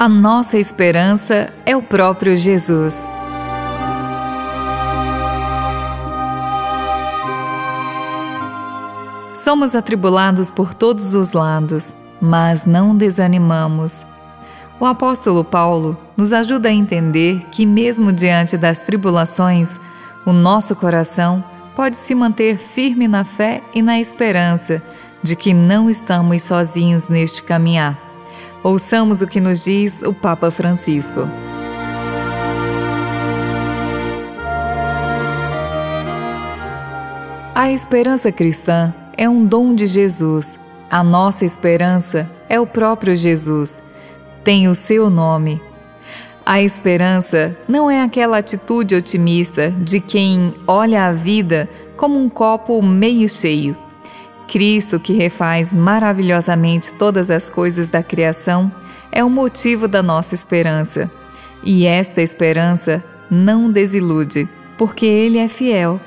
a nossa esperança é o próprio Jesus. Somos atribulados por todos os lados, mas não desanimamos. O apóstolo Paulo nos ajuda a entender que, mesmo diante das tribulações, o nosso coração pode se manter firme na fé e na esperança de que não estamos sozinhos neste caminhar. Ouçamos o que nos diz o Papa Francisco. A esperança cristã é um dom de Jesus. A nossa esperança é o próprio Jesus. Tem o seu nome. A esperança não é aquela atitude otimista de quem olha a vida como um copo meio cheio Cristo, que refaz maravilhosamente todas as coisas da criação, é o motivo da nossa esperança. E esta esperança não desilude, porque Ele é fiel.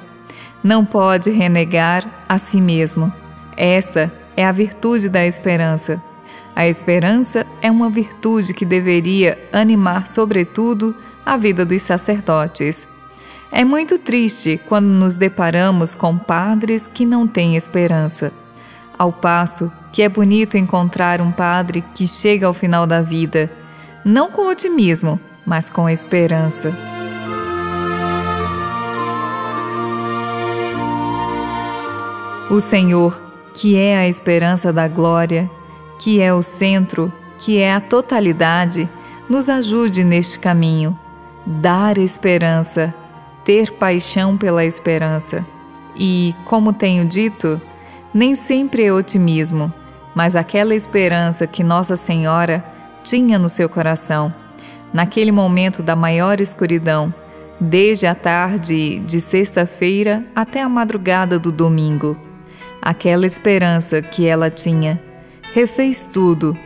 Não pode renegar a si mesmo. Esta é a virtude da esperança. A esperança é uma virtude que deveria animar, sobretudo, a vida dos sacerdotes. É muito triste quando nos deparamos com padres que não têm esperança. Ao passo que é bonito encontrar um padre que chega ao final da vida, não com otimismo, mas com esperança. O Senhor, que é a esperança da glória, que é o centro, que é a totalidade, nos ajude neste caminho. Dar esperança ter paixão pela esperança. E, como tenho dito, nem sempre é otimismo, mas aquela esperança que Nossa Senhora tinha no seu coração, naquele momento da maior escuridão, desde a tarde de sexta-feira até a madrugada do domingo. Aquela esperança que ela tinha refez tudo.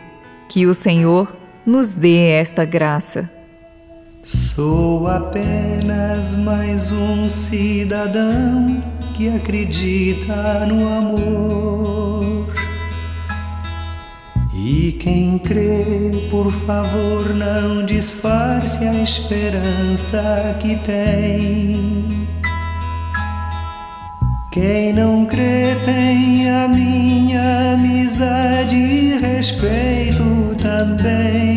Que o Senhor nos dê esta graça. Sou apenas mais um cidadão que acredita no amor. E quem crê, por favor, não disfarce a esperança que tem. Quem não crê tem a minha amizade e respeito também.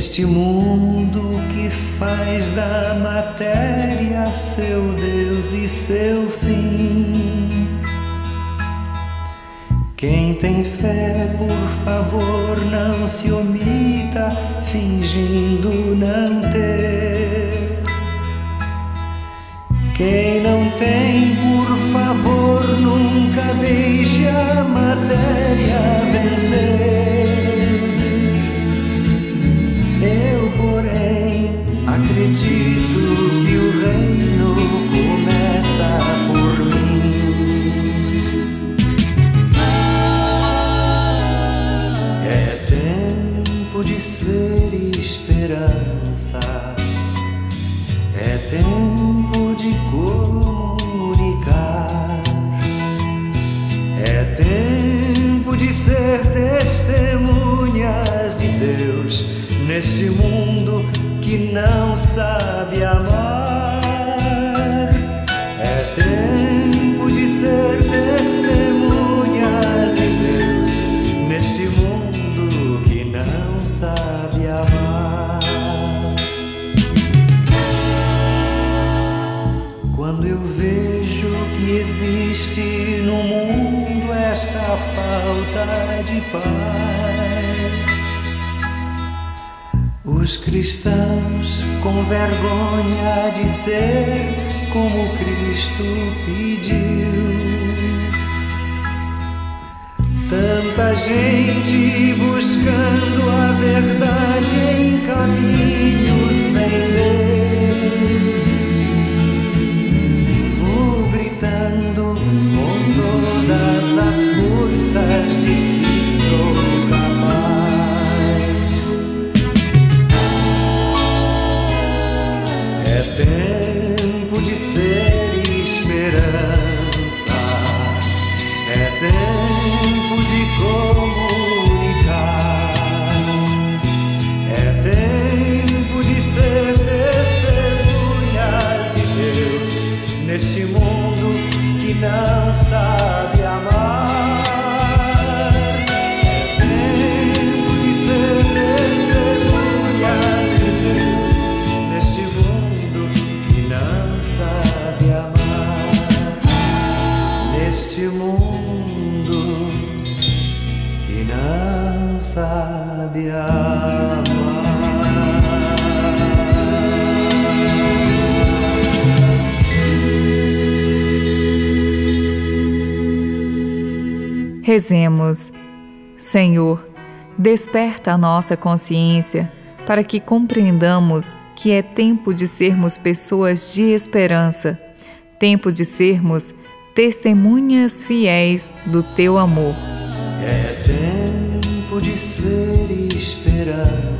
Neste mundo que faz da matéria seu Deus e seu fim. Quem tem fé, por favor, não se omita, fingindo não ter. Quem não tem, por favor, nunca deixe a matéria esperança. É tempo de comunicar. É tempo de ser testemunhas de Deus neste mundo que não sabe amar. É tempo existe no mundo esta falta de paz, Os cristãos com vergonha de ser como Cristo pediu. Tanta gente buscando a verdade Rezemos. Senhor, desperta a nossa consciência para que compreendamos que é tempo de sermos pessoas de esperança, tempo de sermos testemunhas fiéis do teu amor. É tempo de ser esperança,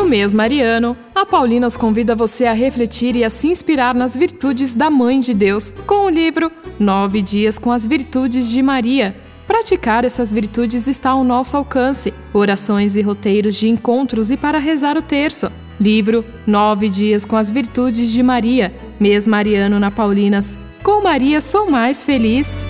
No mês mariano, a Paulinas convida você a refletir e a se inspirar nas virtudes da Mãe de Deus com o livro Nove Dias com as Virtudes de Maria. Praticar essas virtudes está ao nosso alcance. Orações e roteiros de encontros e para rezar o terço. Livro Nove Dias com as Virtudes de Maria. Mês mariano na Paulinas. Com Maria sou mais feliz.